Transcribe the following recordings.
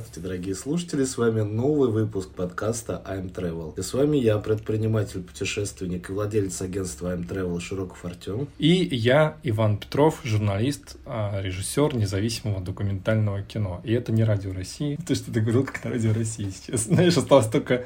Здравствуйте, дорогие слушатели, с вами новый выпуск подкаста I'm Travel. И с вами я, предприниматель, путешественник и владелец агентства I'm Travel Широков Артем. И я, Иван Петров, журналист, а, режиссер независимого документального кино. И это не Радио России. То, что ты говорил, как на Радио России сейчас. Знаешь, осталось только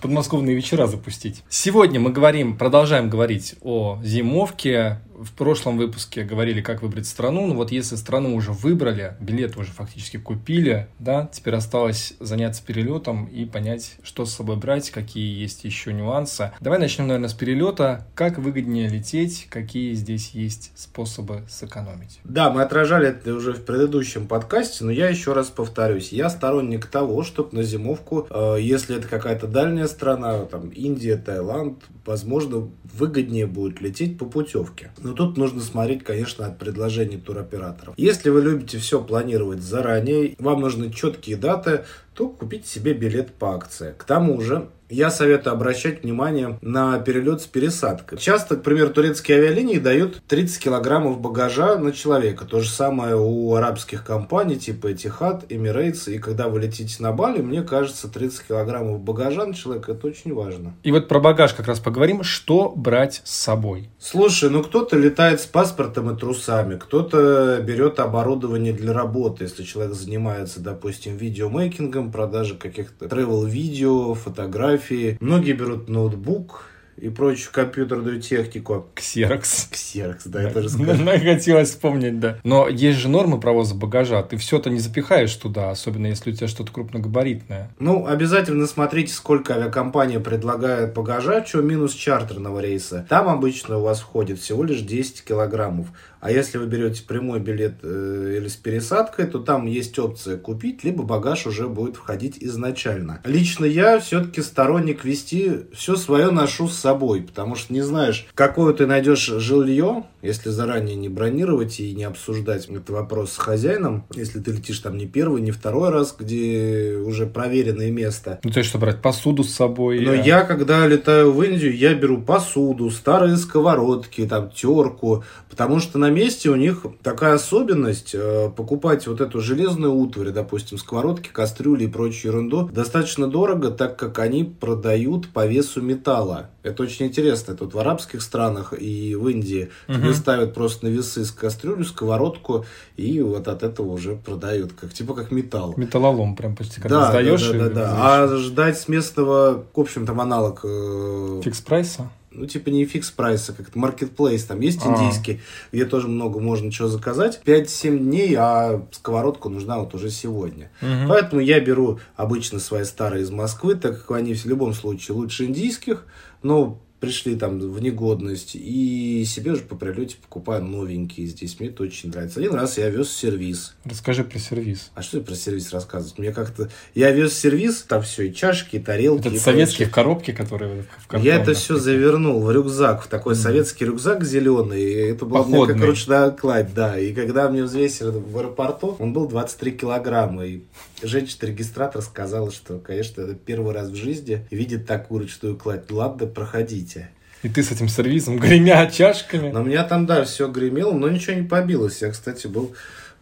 подмосковные вечера запустить. Сегодня мы говорим, продолжаем говорить о зимовке, в прошлом выпуске говорили, как выбрать страну. Ну вот если страну уже выбрали, билеты уже фактически купили, да, теперь осталось заняться перелетом и понять, что с собой брать, какие есть еще нюансы. Давай начнем, наверное, с перелета. Как выгоднее лететь, какие здесь есть способы сэкономить? Да, мы отражали это уже в предыдущем подкасте, но я еще раз повторюсь. Я сторонник того, чтобы на зимовку, э, если это какая-то дальняя страна, там Индия, Таиланд, возможно, выгоднее будет лететь по путевке. Но тут нужно смотреть, конечно, от предложений туроператоров. Если вы любите все планировать заранее, вам нужны четкие даты, то купите себе билет по акции. К тому же, я советую обращать внимание на перелет с пересадкой. Часто, к примеру, турецкие авиалинии дают 30 килограммов багажа на человека. То же самое у арабских компаний типа Etihad, Emirates. И когда вы летите на Бали, мне кажется, 30 килограммов багажа на человека это очень важно. И вот про багаж как раз поговорим. Что брать с собой? Слушай, ну кто-то летает с паспортом и трусами, кто-то берет оборудование для работы, если человек занимается, допустим, видеомейкингом, продажей каких-то travel-видео, фотографий фотографии. Многие берут ноутбук, и прочую компьютерную технику. Ксерокс. Ксерокс, да, я тоже скажу. Хотелось вспомнить, да. Но есть же нормы провоза багажа. Ты все это не запихаешь туда, особенно если у тебя что-то крупногабаритное. Ну, обязательно смотрите, сколько авиакомпания предлагает багажа, что минус чартерного рейса. Там обычно у вас входит всего лишь 10 килограммов. А если вы берете прямой билет э, или с пересадкой, то там есть опция купить, либо багаж уже будет входить изначально. Лично я все-таки сторонник вести все свое ношу с собой, потому что не знаешь, какое ты найдешь жилье, если заранее не бронировать и не обсуждать этот вопрос с хозяином, если ты летишь там не первый, не второй раз, где уже проверенное место. Ну, то есть, что брать посуду с собой? Но а... я, когда летаю в Индию, я беру посуду, старые сковородки, там, терку, потому что на месте у них такая особенность э, покупать вот эту железную утварь, допустим, сковородки, кастрюли и прочую ерунду, достаточно дорого, так как они продают по весу металла. Это очень интересно. Это вот в арабских странах и в Индии угу. тебе ставят просто на весы с кастрюлю, сковородку, и вот от этого уже продают, как типа как металл. Металлолом прям почти, когда да, сдаешь. Да, да, да, да. А ждать с местного, в общем, там аналог... Э... Фикс прайса? Ну, типа не фикс прайса, как маркетплейс, там есть А-а-а. индийский, где тоже много можно чего заказать. 5-7 дней, а сковородка нужна вот уже сегодня. Угу. Поэтому я беру обычно свои старые из Москвы, так как они в любом случае лучше индийских, но пришли там в негодность, и себе уже по прилете покупаю новенькие здесь. Мне это очень нравится. Один раз я вез сервис. Расскажи про сервис. А что про сервис рассказывать? Мне как-то... Я вез сервис, там все, и чашки, и тарелки. Это и советские в коробке, которые в картон, Я это все завернул в рюкзак, в такой mm. советский рюкзак зеленый. Это было мне как ручная кладь, да. И когда мне взвесили в аэропорту, он был 23 килограмма. И женщина-регистратор сказала, что, конечно, это первый раз в жизни видит такую ручную кладь. Ладно, проходите развития. И ты с этим сервисом, гремя чашками. Но у меня там, да, все гремело, но ничего не побилось. Я, кстати, был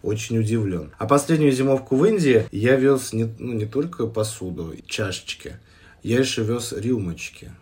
очень удивлен. А последнюю зимовку в Индии я вез не, ну, не только посуду, чашечки, я еще вез рюмочки.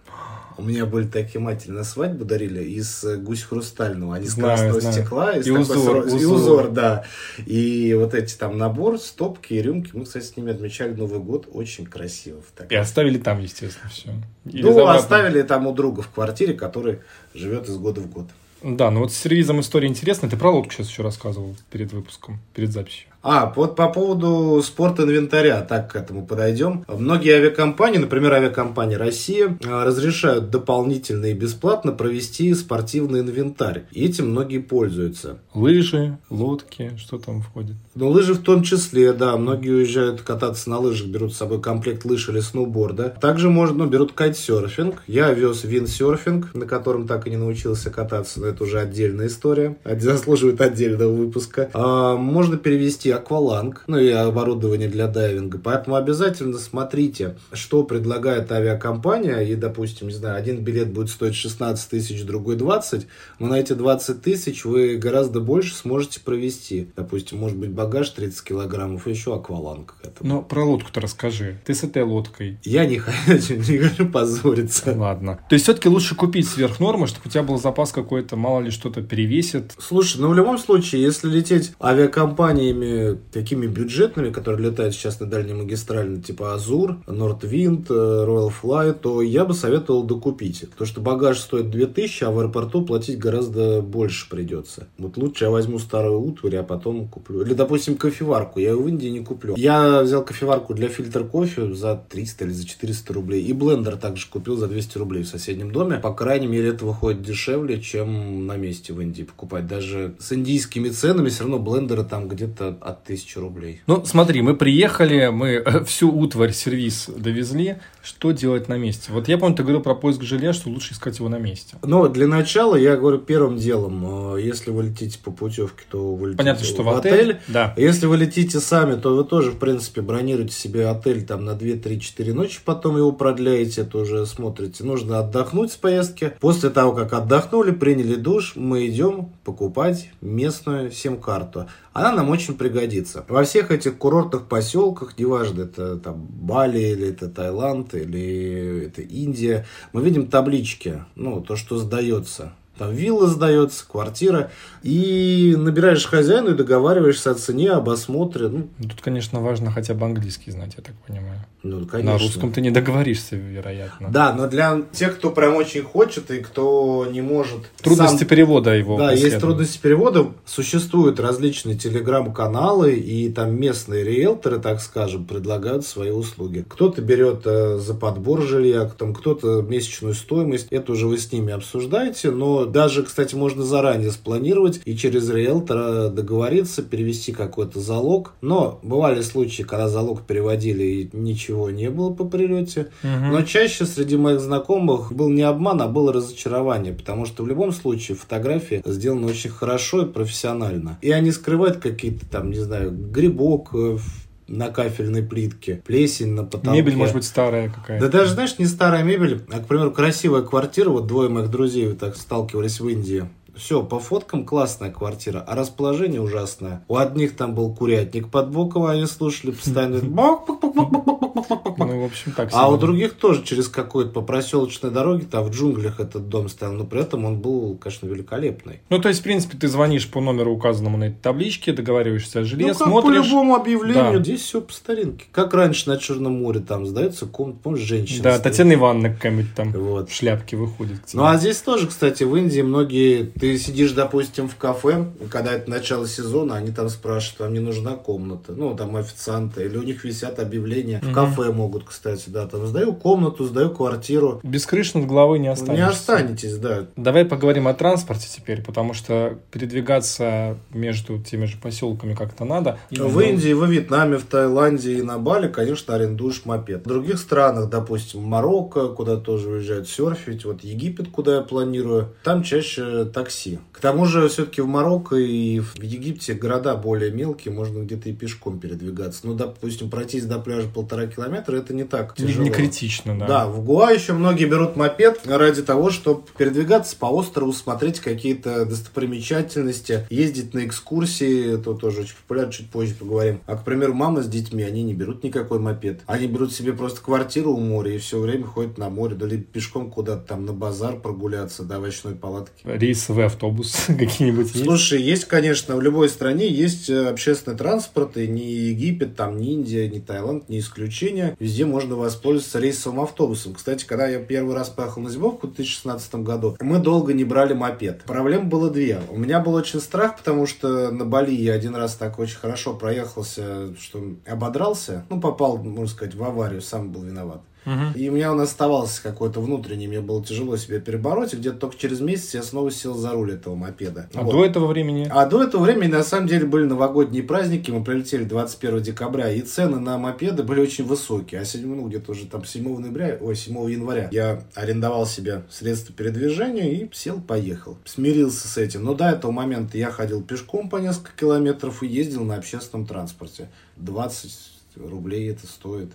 У меня были такие матери на свадьбу дарили из э, гусь хрустального. Они знаю, с красного знаю. стекла. Из и, такой узор, узор. и узор, да. И вот эти там набор, стопки и рюмки. Мы, кстати, с ними отмечали Новый год очень красиво. Так. И оставили там, естественно, все. Или ну, оставили там у друга в квартире, который живет из года в год. Да, ну вот с сервизом история интересная. Ты про лодку сейчас еще рассказывал перед выпуском, перед записью. А, вот по поводу спорт-инвентаря, так к этому подойдем. Многие авиакомпании, например, авиакомпания «Россия», а, разрешают дополнительно и бесплатно провести спортивный инвентарь. И этим многие пользуются. Лыжи, лодки, что там входит? Ну, лыжи в том числе, да. Многие уезжают кататься на лыжах, берут с собой комплект лыж или сноуборда. Также можно, ну, берут кайтсерфинг. Я вез виндсерфинг, на котором так и не научился кататься, но это уже отдельная история. Заслуживает отдельного выпуска. А, можно перевести найти акваланг, ну и оборудование для дайвинга. Поэтому обязательно смотрите, что предлагает авиакомпания. И, допустим, не знаю, один билет будет стоить 16 тысяч, другой 20. Но на эти 20 тысяч вы гораздо больше сможете провести. Допустим, может быть, багаж 30 килограммов и еще акваланг. Ну, про лодку-то расскажи. Ты с этой лодкой. Я не хочу, не хочу позориться. Ладно. То есть, все-таки лучше купить сверх нормы, чтобы у тебя был запас какой-то, мало ли что-то перевесит. Слушай, ну в любом случае, если лететь авиакомпаниями такими бюджетными, которые летают сейчас на дальней магистрали, типа Азур, Нордвинд, Royal Fly, то я бы советовал докупить. Потому что багаж стоит 2000, а в аэропорту платить гораздо больше придется. Вот лучше я возьму старую утварь, а потом куплю. Или, допустим, кофеварку. Я ее в Индии не куплю. Я взял кофеварку для фильтр кофе за 300 или за 400 рублей. И блендер также купил за 200 рублей в соседнем доме. По крайней мере, это выходит дешевле, чем на месте в Индии покупать. Даже с индийскими ценами все равно блендеры там где-то от 1000 рублей. Ну, смотри, мы приехали, мы э, всю утварь, сервис довезли. Что делать на месте? Вот я помню, ты говорил про поиск жилья, что лучше искать его на месте. Ну, для начала, я говорю, первым делом, э, если вы летите по путевке, то вы летите Понятно, что в отель. отель. Да. Если вы летите сами, то вы тоже, в принципе, бронируете себе отель там на 2, 3, 4 ночи, потом его продляете, это уже смотрите. Нужно отдохнуть с поездки. После того, как отдохнули, приняли душ, мы идем покупать местную сим-карту. Она нам очень пригодится. Во всех этих курортных поселках, неважно, это там Бали, или это Таиланд, или это Индия, мы видим таблички, ну, то, что сдается. Там вилла сдается, квартира. И набираешь хозяину и договариваешься о цене, об осмотре. Ну, Тут, конечно, важно хотя бы английский знать, я так понимаю. ну конечно. На русском ты не договоришься, вероятно. Да, но для тех, кто прям очень хочет и кто не может... Трудности сам- перевода его. Да, есть преследуют. трудности перевода. Существуют различные телеграм-каналы, и там местные риэлторы, так скажем, предлагают свои услуги. Кто-то берет э, за подбор жилья, кто-то месячную стоимость. Это уже вы с ними обсуждаете. Но даже, кстати, можно заранее спланировать и через риэлтора договориться, перевести какой-то залог. Но бывали случаи, когда залог переводили и ничего не было по прилете. Мгм. Но чаще среди моих знакомых был не обман, а было разочарование, потому что в любом случае фотографии сделаны очень хорошо и профессионально. И они скрывают какие-то там, не знаю, грибок э, на кафельной плитке, плесень на потолке. Мебель может быть старая какая-то. Да даже, знаешь, не старая мебель, а, к примеру, красивая квартира, вот двое моих друзей вот так сталкивались в Индии. Все, по фоткам классная квартира, а расположение ужасное. У одних там был курятник под боком, а они слушали постоянно. Ну, в общем, так себе. А у других тоже через какой-то по проселочной дороге, там в джунглях этот дом стоял, но при этом он был, конечно, великолепный. Ну, то есть, в принципе, ты звонишь по номеру, указанному на этой табличке, договариваешься о жилье, ну, как смотришь... по любому объявлению, да. здесь все по старинке. Как раньше на Черном море там сдается комната, помнишь, женщина Да, стоит. Татьяна Ивановна какая-нибудь там вот. в шляпке выходит. Ну, а здесь тоже, кстати, в Индии многие... Ты сидишь, допустим, в кафе, когда это начало сезона, они там спрашивают, вам не нужна комната. Ну, там официанты. Или у них висят объявления в кафе кафе могут, кстати, да. Там сдаю комнату, сдаю квартиру. Без крыши над головой не останешься. Не останетесь, да. Давай поговорим о транспорте теперь, потому что передвигаться между теми же поселками как-то надо. И, В ну, Индии, во Вьетнаме, в Таиланде и на Бали, конечно, арендуешь мопед. В других странах, допустим, Марокко, куда тоже уезжают серфить, вот Египет, куда я планирую, там чаще такси. К тому же, все-таки в Марокко и в Египте города более мелкие, можно где-то и пешком передвигаться. Ну, допустим, пройтись до пляжа полтора километра, это не так Не, тяжело. не критично, да. Да, в Гуа еще многие берут мопед ради того, чтобы передвигаться по острову, смотреть какие-то достопримечательности, ездить на экскурсии, это тоже очень популярно, чуть позже поговорим. А, к примеру, мама с детьми, они не берут никакой мопед. Они берут себе просто квартиру у моря и все время ходят на море, да либо пешком куда-то там на базар прогуляться, до овощной палатки. Рейсовый автобус какие-нибудь есть? Слушай, есть, конечно, в любой стране есть э, общественный транспорт, и ни Египет, там, ни Индия, ни Таиланд, не исключение. Везде можно воспользоваться рейсовым автобусом. Кстати, когда я первый раз поехал на зимовку в 2016 году, мы долго не брали мопед. Проблем было две. У меня был очень страх, потому что на Бали я один раз так очень хорошо проехался, что ободрался. Ну, попал, можно сказать, в аварию, сам был виноват. Угу. И у меня он оставался какой-то внутренний, мне было тяжело себя перебороть, и где-то только через месяц я снова сел за руль этого мопеда. А вот. до этого времени? А до этого времени, на самом деле, были новогодние праздники, мы прилетели 21 декабря, и цены на мопеды были очень высокие. А 7, ну, где-то уже там 7 ноября, ой, 7 января я арендовал себе средства передвижения и сел, поехал. Смирился с этим. Но до этого момента я ходил пешком по несколько километров и ездил на общественном транспорте. 20 рублей это стоит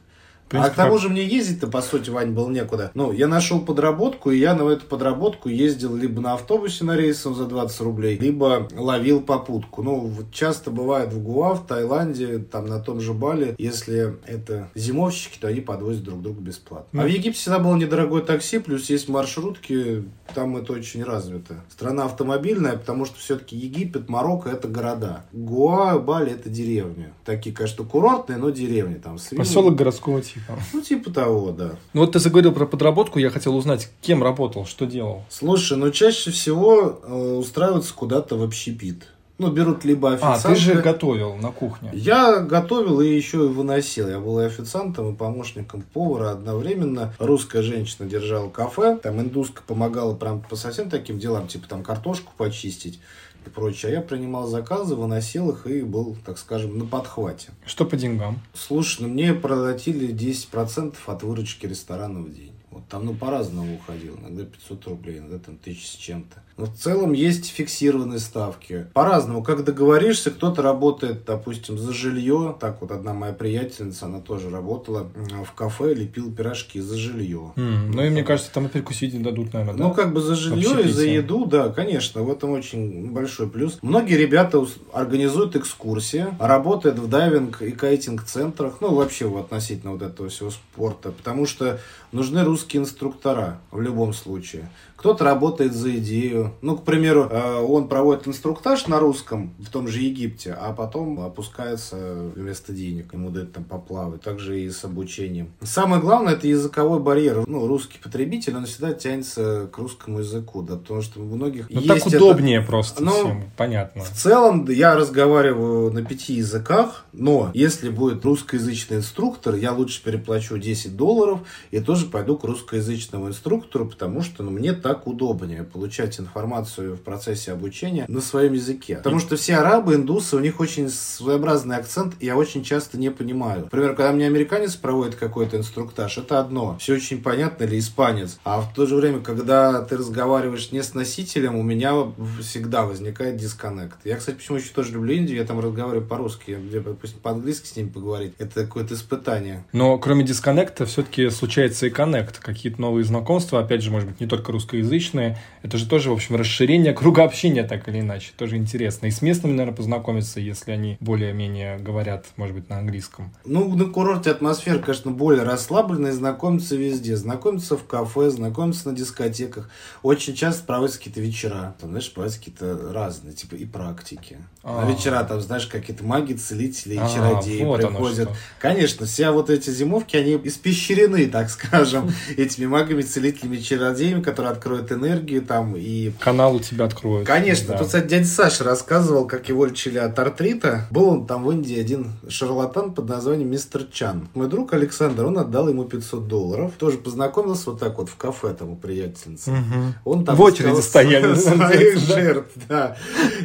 принципе, а к тому же мне ездить-то, по сути, Вань, было некуда. Ну, я нашел подработку, и я на эту подработку ездил либо на автобусе на рейсом за 20 рублей, либо ловил попутку. Ну, вот часто бывает в Гуа, в Таиланде, там на том же Бали, если это зимовщики, то они подвозят друг друга бесплатно. А в Египте всегда было недорогое такси, плюс есть маршрутки, там это очень развито. Страна автомобильная, потому что все-таки Египет, Марокко это города. Гуа, Бали это деревни. Такие, конечно, курортные, но деревни. Там, Поселок городского типа типа. Ну, типа того, да. Ну, вот ты заговорил про подработку, я хотел узнать, кем работал, что делал? Слушай, ну, чаще всего э, устраиваются куда-то в общепит. Ну, берут либо официанта. А, ты же готовил на кухне. Я готовил и еще и выносил. Я был и официантом, и помощником повара одновременно. Русская женщина держала кафе, там индуска помогала прям по совсем таким делам, типа там картошку почистить и прочее. А я принимал заказы, выносил их и был, так скажем, на подхвате. Что по деньгам? Слушай, ну мне проплатили 10% от выручки ресторана в день. Вот там, ну, по-разному уходил. Иногда 500 рублей, иногда там тысяч с чем-то. Но в целом есть фиксированные ставки. По-разному. Как договоришься, кто-то работает, допустим, за жилье. Так вот одна моя приятельница, она тоже работала в кафе, лепила пирожки за жилье. Mm, ну, и мне кажется, там и перекусить дадут, наверное, Ну, да? как бы за жилье и за еду, да, конечно. В этом очень большой плюс. Многие ребята организуют экскурсии, работают в дайвинг и кайтинг-центрах. Ну, вообще вот, относительно вот этого всего спорта. Потому что нужны русские инструктора в любом случае. Кто-то работает за идею. Ну, к примеру, э, он проводит инструктаж на русском в том же Египте, а потом опускается вместо денег. Ему дают там поплавать. Также и с обучением. Самое главное, это языковой барьер. Ну, русский потребитель, он всегда тянется к русскому языку, да, потому что у многих ну, есть так удобнее это... просто ну, всем, понятно. В целом, я разговариваю на пяти языках, но если будет русскоязычный инструктор, я лучше переплачу 10 долларов и тоже пойду к русскоязычному инструктору, потому что ну, мне так так удобнее получать информацию в процессе обучения на своем языке. Потому что все арабы, индусы, у них очень своеобразный акцент, и я очень часто не понимаю. Например, когда мне американец проводит какой-то инструктаж, это одно. Все очень понятно, или испанец. А в то же время, когда ты разговариваешь не с носителем, у меня всегда возникает дисконнект. Я, кстати, почему еще тоже люблю Индию, я там разговариваю по-русски, где, допустим, по-английски с ними поговорить. Это какое-то испытание. Но кроме дисконнекта, все-таки случается и коннект. Какие-то новые знакомства, опять же, может быть, не только русскоязычные, русскоязычные. Это же тоже, в общем, расширение круга общения, так или иначе. Тоже интересно. И с местными, наверное, познакомиться, если они более-менее говорят, может быть, на английском. Ну, на курорте атмосфера, конечно, более расслабленная. Знакомиться везде. Знакомиться в кафе, знакомиться на дискотеках. Очень часто проводятся какие-то вечера. Там, знаешь, проводятся какие-то разные, типа и практики. А-а-а. На вечера там, знаешь, какие-то маги, целители и а, чародеи вот приходят. Конечно, все вот эти зимовки, они испещрены, так скажем, этими магами, целителями, чародеями, которые открывают откроет энергию там и... Канал у тебя откроет. Конечно. Да. Тут, кстати, дядя Саша рассказывал, как его лечили от артрита. Был он там в Индии один шарлатан под названием Мистер Чан. Мой друг Александр, он отдал ему 500 долларов. Тоже познакомился вот так вот в кафе там у приятельницы. Угу. Он там в очереди стояли. Своих жертв, да.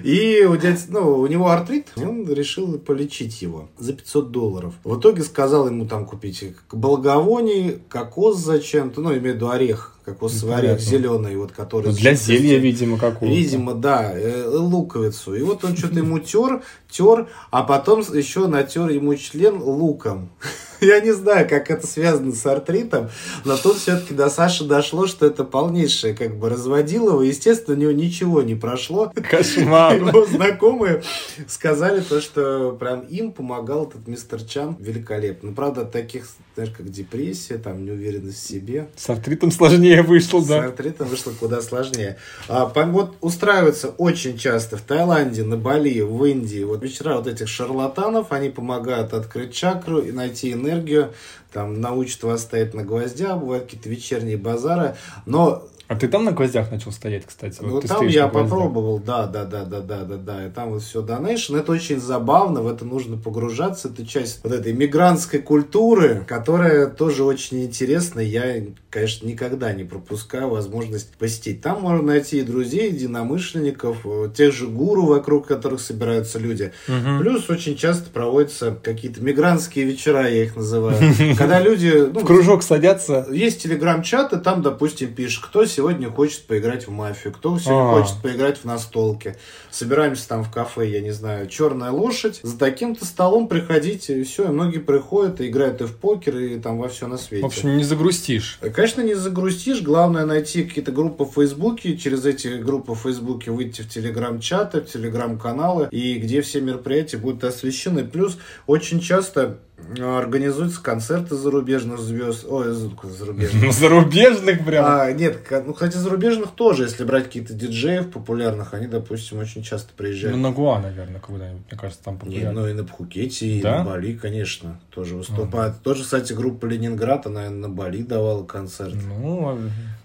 И у дяди, ну, у него артрит, и он решил полечить его за 500 долларов. В итоге сказал ему там купить благовоний, кокос зачем-то, ну, имею в виду орех кокосовый орех зеленый, вот который... Ну, для зелья, видимо, какого-то. Видимо, да, э, луковицу. И вот он что-то ему тер, тер, а потом еще натер ему член луком. Я не знаю, как это связано с артритом, но тут все-таки до Саши дошло, что это полнейшее как бы разводилово. Естественно, у него ничего не прошло. Кошмар. Его знакомые сказали то, что прям им помогал этот мистер Чан великолепно. Ну, правда, таких, знаешь, как депрессия, там неуверенность в себе. С артритом сложнее вышло, да? С артритом вышло куда сложнее. А, вот устраиваются очень часто в Таиланде, на Бали, в Индии. Вот вечера вот этих шарлатанов, они помогают открыть чакру и найти энергию, там научат вас стоять на гвоздях, бывают какие-то вечерние базары, но А ты там на гвоздях начал стоять, кстати? Ну, вот там я попробовал, да, да, да, да, да, да, да. И там вот все донейшн. Это очень забавно, в это нужно погружаться. Это часть вот этой мигрантской культуры, которая тоже очень интересна. Я, конечно, никогда не пропускаю возможность посетить. Там можно найти и друзей, и единомышленников, э, тех же гуру, вокруг которых собираются люди. Мгм. Плюс очень часто проводятся какие-то мигрантские вечера, я их называю. Когда люди... ну, В кружок садятся. есть телеграм-чат, и там, допустим, пишешь, кто сегодня хочет поиграть в мафию, кто сегодня А. хочет поиграть в настолки. Собираемся там в кафе, я не знаю, черная лошадь. За таким-то столом приходите, и все, и многие приходят и играют и в покер, и там во все на свете. В общем, не загрустишь. Конечно, не загрустишь. Главное найти какие-то группы в Фейсбуке, через эти группы в Фейсбуке выйти в Телеграм-чаты, в Телеграм-каналы, и где все мероприятия будут освещены. Плюс очень часто организуются концерты зарубежных звезд. Ой, зарубежных. Ну, зарубежных прям. А, нет, ну, хотя зарубежных тоже, если брать какие-то диджеев популярных, они, допустим, очень часто Ну, приезжают. на Гуа, наверное, когда-нибудь, мне кажется, там популярно. ну и на Пхукете, и Да? на Бали, конечно, тоже выступают. Тоже, кстати, группа Ленинград, она на Бали давала концерт. Ну,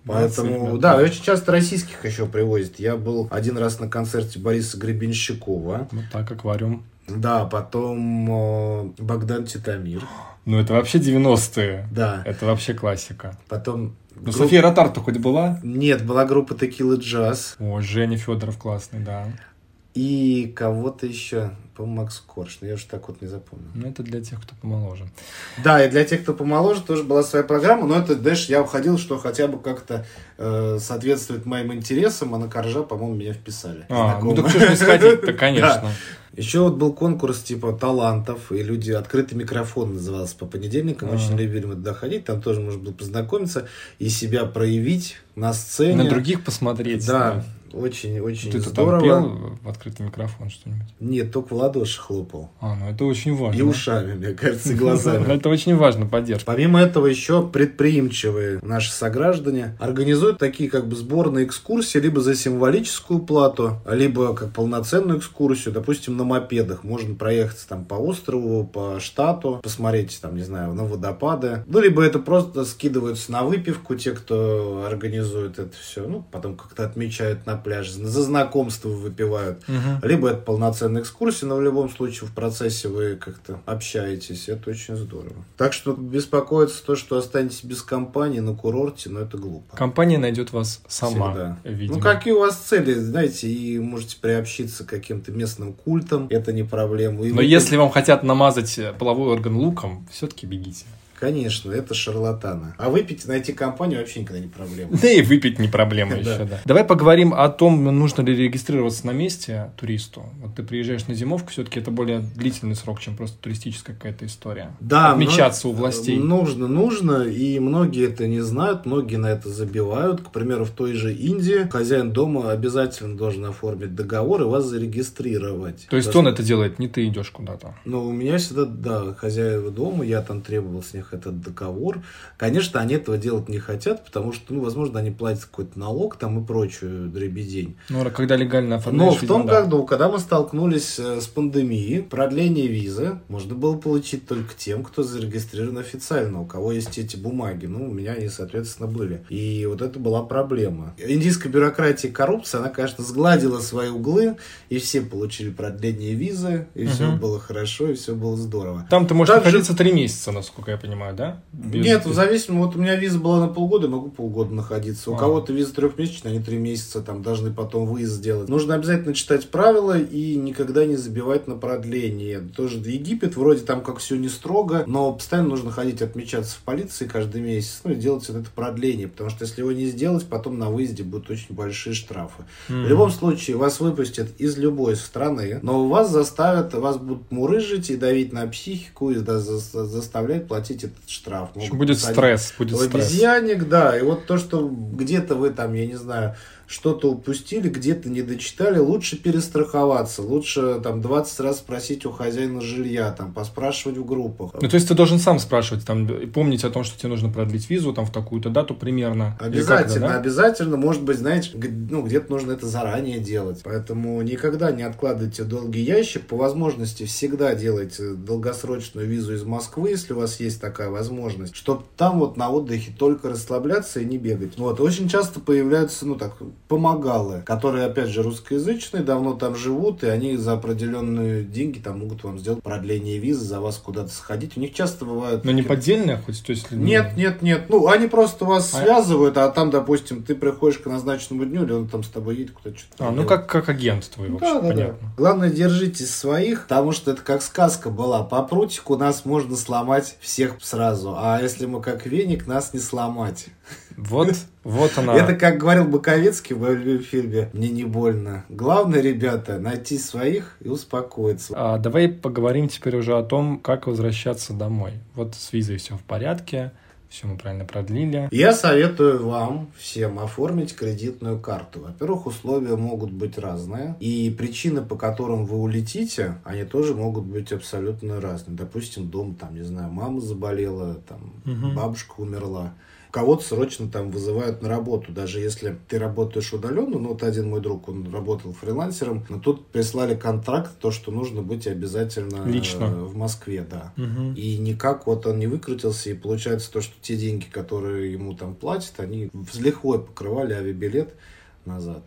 Поэтому, да, очень часто российских еще привозят. Я был один раз на концерте Бориса Гребенщикова. Вот так, аквариум. Да, потом э, Богдан Титамир. Ну, это вообще 90-е. Да, Это вообще классика. потом... Ну, групп- София Ротарта хоть была? Нет, была группа Текила Джаз. О, Женя Федоров классный, да. И кого-то еще, по-моему, Макс Корж. Но я уж так вот не запомнил. Ну, это для тех, кто помоложе. Да, и для тех, кто помоложе, тоже была своя программа. Но это, знаешь, я уходил, что хотя бы как-то э, соответствует моим интересам, а на Коржа, по-моему, меня вписали. А, ну так что не сходить-то, Да. конечно. Еще вот был конкурс типа талантов, и люди открытый микрофон назывался по понедельникам. Ага. Очень любили мы туда ходить, там тоже можно было познакомиться и себя проявить на сцене. На других посмотреть. Да, очень, очень Ты-то там здорово. пел в открытый микрофон что-нибудь? Нет, только в ладоши хлопал. А, ну это очень важно. И ушами, мне кажется, и глазами. Это очень важно, поддержка. Помимо этого еще предприимчивые наши сограждане организуют такие как бы сборные экскурсии либо за символическую плату, либо как полноценную экскурсию, допустим, на мопедах. Можно проехаться там по острову, по штату, посмотреть там, не знаю, на водопады. Ну, либо это просто скидываются на выпивку те, кто организует это все. Ну, потом как-то отмечают на пляже, за знакомство выпивают. Мгм. Либо это полноценная экскурсия, но в любом случае в процессе вы как-то общаетесь. Это очень здорово. Так что беспокоиться то, что останетесь без компании на курорте, но это глупо. Компания найдет вас сама, Всегда. видимо. Ну, какие у вас цели, знаете, и можете приобщиться к каким-то местным культам, это не проблема. И Но вы- если вам хотят намазать половой орган луком, все-таки бегите. Конечно, это шарлатаны. А выпить, найти компанию вообще никогда не проблема. Да и выпить не проблема еще, да. Давай поговорим о том, нужно ли регистрироваться на месте туристу. Вот ты приезжаешь на зимовку, все-таки это более длительный срок, чем просто туристическая какая-то история. Да, Отмечаться у властей. Нужно, нужно, и многие это не знают, многие на это забивают. К примеру, в той же Индии хозяин дома обязательно должен оформить договор и вас зарегистрировать. То есть Потому он это делает, не ты идешь куда-то. Ну, у меня всегда, да, хозяева дома, я там требовал с них этот договор. Конечно, они этого делать не хотят, потому что, ну, возможно, они платят какой-то налог там и прочую дребедень. Ну, когда легально Но оформляешь, в том видимо, да. году, когда мы столкнулись э, с пандемией, продление визы можно было получить только тем, кто зарегистрирован официально, у кого есть эти бумаги. Ну, у меня они, соответственно, были. И вот это была проблема. Индийская бюрократия и коррупция, она, конечно, сгладила свои углы, и все получили продление визы, и все Мгм. было хорошо, и все было здорово. Там ты можешь Также- находиться три месяца, насколько я понимаю, да? Без- Нет, в зависимости, вот у меня виза была на полгода, могу полгода находиться. У А. кого-то виза трехмесячная, они три месяца там должны потом выезд сделать. Нужно обязательно читать правила и никогда не забивать на продление. Тоже Египет, вроде там как все не строго, но постоянно нужно ходить отмечаться в полиции каждый месяц, ну и делать вот это продление, потому что если его не сделать, потом на выезде будут очень большие штрафы. Мгм. В любом случае, вас выпустят из любой страны, но вас заставят, вас будут мурыжить и давить на психику, и заставлять платить этот штраф. Общем, Будет стресс, будет стресс. обезьянник, да. И вот то, что где-то вы там, я не знаю, что-то упустили, где-то не дочитали, лучше перестраховаться, лучше там 20 раз спросить у хозяина жилья, там поспрашивать в группах. Ну, то есть ты должен сам спрашивать, там, и помнить о том, что тебе нужно продлить визу, там, в такую-то дату примерно. Обязательно, да? обязательно, может быть, знаете, ну, где-то нужно это заранее делать. Поэтому никогда не откладывайте долгий ящик. По возможности всегда делайте долгосрочную визу из Москвы, если у вас есть такая такая возможность, чтобы там вот на отдыхе только расслабляться и не бегать. Вот, очень часто появляются, ну так, помогалы, которые, опять же, русскоязычные, давно там живут, и они за определенные деньги там могут вам сделать продление визы, за вас куда-то сходить. У них часто бывают... Но не поддельные, хоть, то есть... Нет, нет, нет. Ну, они просто вас а... связывают, а там, допустим, ты приходишь к назначенному дню, или он там с тобой едет куда-то что-то. А, ну как, как агент твой, в общем, да, да, понятно. Да. Главное, держитесь своих, потому что это как сказка была. По прутику нас можно сломать всех сразу, а если мы как веник, нас не сломать. Вот, вот она. Это, как говорил Боковецкий в моем фильме «Мне не больно». Главное, ребята, найти своих и успокоиться. А, давай поговорим теперь уже о том, как возвращаться домой. Вот с визой все в порядке все мы правильно продлили. Я советую вам всем оформить кредитную карту. Во-первых, условия могут быть разные, и причины, по которым вы улетите, они тоже могут быть абсолютно разные. Допустим, дом, там, не знаю, мама заболела, там, угу. бабушка умерла кого-то срочно там вызывают на работу, даже если ты работаешь удаленно. Ну, вот один мой друг, он работал фрилансером, но тут прислали контракт, то, что нужно быть обязательно Лично. в Москве, да. Угу. И никак вот он не выкрутился, и получается то, что те деньги, которые ему там платят, они с лихвой покрывали авиабилет назад.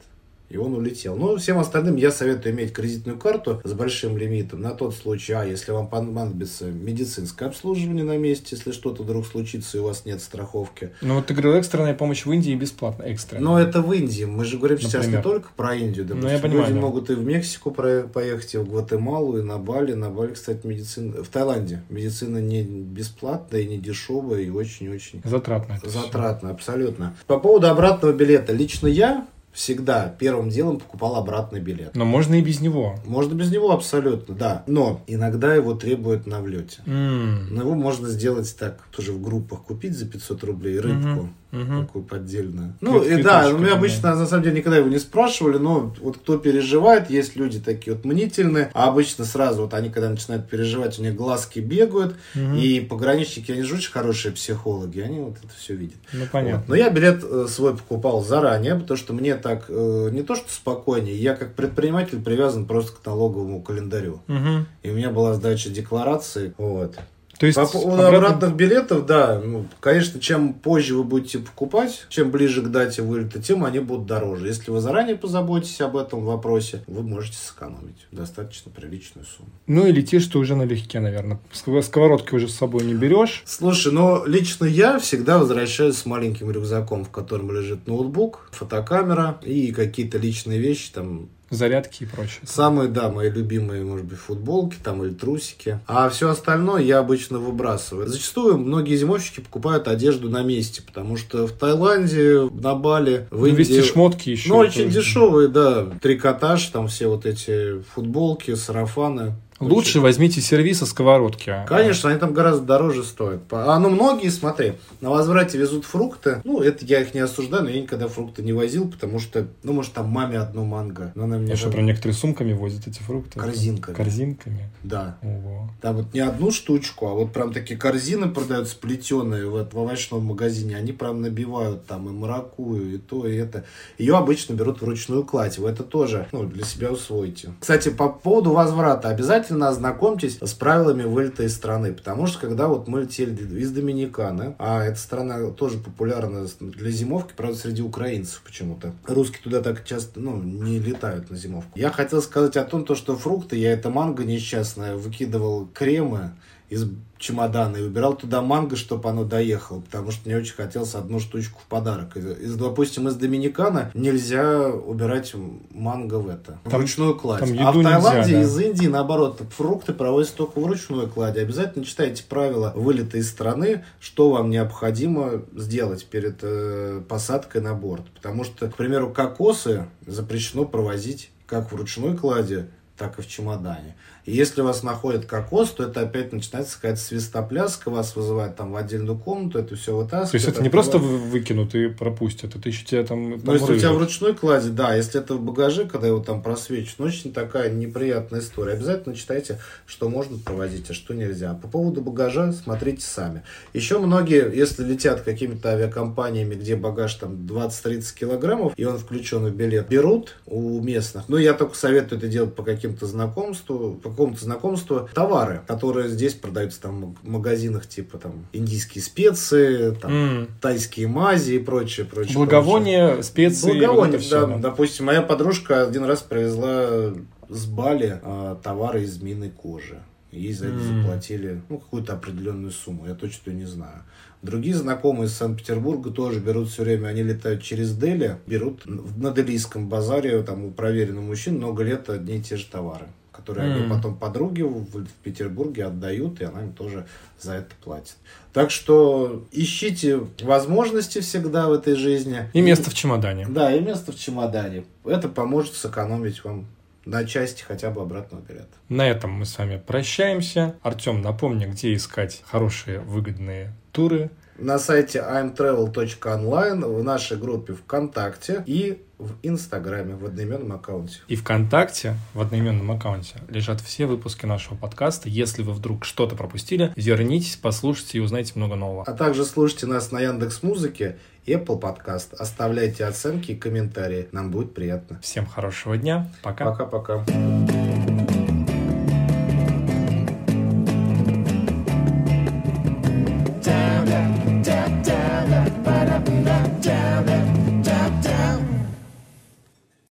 И он улетел. Ну, всем остальным я советую иметь кредитную карту с большим лимитом на тот случай, а если вам понадобится медицинское обслуживание на месте, если что-то вдруг случится и у вас нет страховки. Ну, вот ты говорил, экстренная помощь в Индии бесплатно, экстренная. Но это в Индии. Мы же говорим Например. сейчас не только про Индию. Допустим. Ну, я понимаю, Люди да. могут и в Мексику поехать, и в Гватемалу, и на Бали. На Бали, кстати, медицина... В Таиланде медицина не бесплатная, и не дешевая, и очень-очень... Затратная. Затратная, абсолютно. По поводу обратного билета. Лично я всегда первым делом покупал обратный билет. Но можно и без него. Можно без него абсолютно, да. Но иногда его требуют на влете. Mm. Но его можно сделать так, тоже в группах купить за 500 рублей рыбку. Mm-hmm угу. такую поддельную. Ну, и да, мы обычно, на самом деле, никогда его не спрашивали, но вот кто переживает, есть люди такие вот мнительные, а обычно сразу вот они, когда начинают переживать, у них глазки бегают, угу. и пограничники, они же очень хорошие психологи, они вот это все видят. Ну, понятно. Вот. Но я билет э, свой покупал заранее, потому что мне так э, не то, что спокойнее, я как предприниматель привязан просто к налоговому календарю. Угу. И у меня была сдача декларации, вот. То есть По поводу обратно... обратных билетов, да, ну, конечно, чем позже вы будете покупать, чем ближе к дате вылета, тем они будут дороже. Если вы заранее позаботитесь об этом вопросе, вы можете сэкономить достаточно приличную сумму. Ну и летишь ты уже налегке, наверное. Сковородки уже с собой не берешь. Слушай, но лично я всегда возвращаюсь с маленьким рюкзаком, в котором лежит ноутбук, фотокамера и какие-то личные вещи, там Зарядки и прочее. Самые, да, мои любимые, может быть, футболки там или трусики. А все остальное я обычно выбрасываю. Зачастую многие зимовщики покупают одежду на месте, потому что в Таиланде, на Бали, в ну, Индии... Вести шмотки еще. Ну, очень дешевые, да. Трикотаж, там все вот эти футболки, сарафаны. Лучше возьмите сервис со сковородки. Конечно, они там гораздо дороже стоят. А ну многие, смотри, на возврате везут фрукты. Ну, это я их не осуждаю, но я никогда фрукты не возил, потому что, ну, может, там маме одну манго. Но она мне а что, про некоторые сумками возят эти фрукты? Корзинками. Корзинками? Да. Ого. Там вот не одну штучку, а вот прям такие корзины продаются плетеные в, в овощном магазине. Они прям набивают там и маракую, и то, и это. Ее обычно берут вручную кладь. Вы это тоже ну, для себя усвоите. Кстати, по поводу возврата. Обязательно обязательно ознакомьтесь с правилами вылета из страны, потому что когда вот мы летели из Доминиканы, а эта страна тоже популярна для зимовки, правда, среди украинцев почему-то. Русские туда так часто, ну, не летают на зимовку. Я хотел сказать о том, то, что фрукты, я это манго несчастное, выкидывал кремы, из чемодана и убирал туда манго, чтобы оно доехало, потому что мне очень хотелось одну штучку в подарок. Из, допустим, из Доминикана нельзя убирать манго в это, там, вручную кладь. Там а в Таиланде нельзя, да. из Индии, наоборот, фрукты проводятся только вручную клади. Обязательно читайте правила вылета из страны, что вам необходимо сделать перед э, посадкой на борт. Потому что, к примеру, кокосы запрещено провозить как в ручной кладе, так и в чемодане. И если вас находит кокос, то это опять начинается какая-то свистопляска, вас вызывают там в отдельную комнату, это все вытаскивают. То есть это не просто выкинут и пропустят, это еще тебя там, там Ну, если у тебя в ручной кладе, да, если это в багаже, когда его там просвечивают, ну, очень такая неприятная история. Обязательно читайте, что можно провозить, а что нельзя. По поводу багажа смотрите сами. Еще многие, если летят какими-то авиакомпаниями, где багаж там 20-30 килограммов, и он включен в билет, берут у местных. Ну, я только советую это делать по каким каким-то знакомству, по какому-то знакомству товары, которые здесь продаются там в магазинах, типа там индийские специи, там, М. тайские мази и прочее, прочее. Благовония, специи, вот Благовония, всё, да. Допустим, моя подружка один раз привезла с Бали а, товары из змеиной кожи. Ей за это М. заплатили ну, какую-то определенную сумму. Я точно не знаю. Другие знакомые из Санкт-Петербурга тоже берут все время. Они летают через Дели, берут на делийском базаре, там у проверенных мужчин много лет одни и те же товары которые они М. потом подруге в, в Петербурге отдают, и она им тоже за это платит. Так что ищите возможности всегда в этой жизни. И место в чемодане. Да, и место в чемодане. Это поможет сэкономить вам на части хотя бы обратного билета. На этом мы с вами прощаемся. Артем, напомни, где искать хорошие, выгодные туры. На сайте imtravel.online, в нашей группе ВКонтакте и в Инстаграме, в одноименном аккаунте. И ВКонтакте в одноименном аккаунте лежат все выпуски нашего подкаста. Если вы вдруг что-то пропустили, вернитесь, послушайте и узнайте много нового. А также слушайте нас на Яндекс Музыке и Apple Podcast. Оставляйте оценки и комментарии. Нам будет приятно. Всем хорошего дня. Пока. Пока-пока.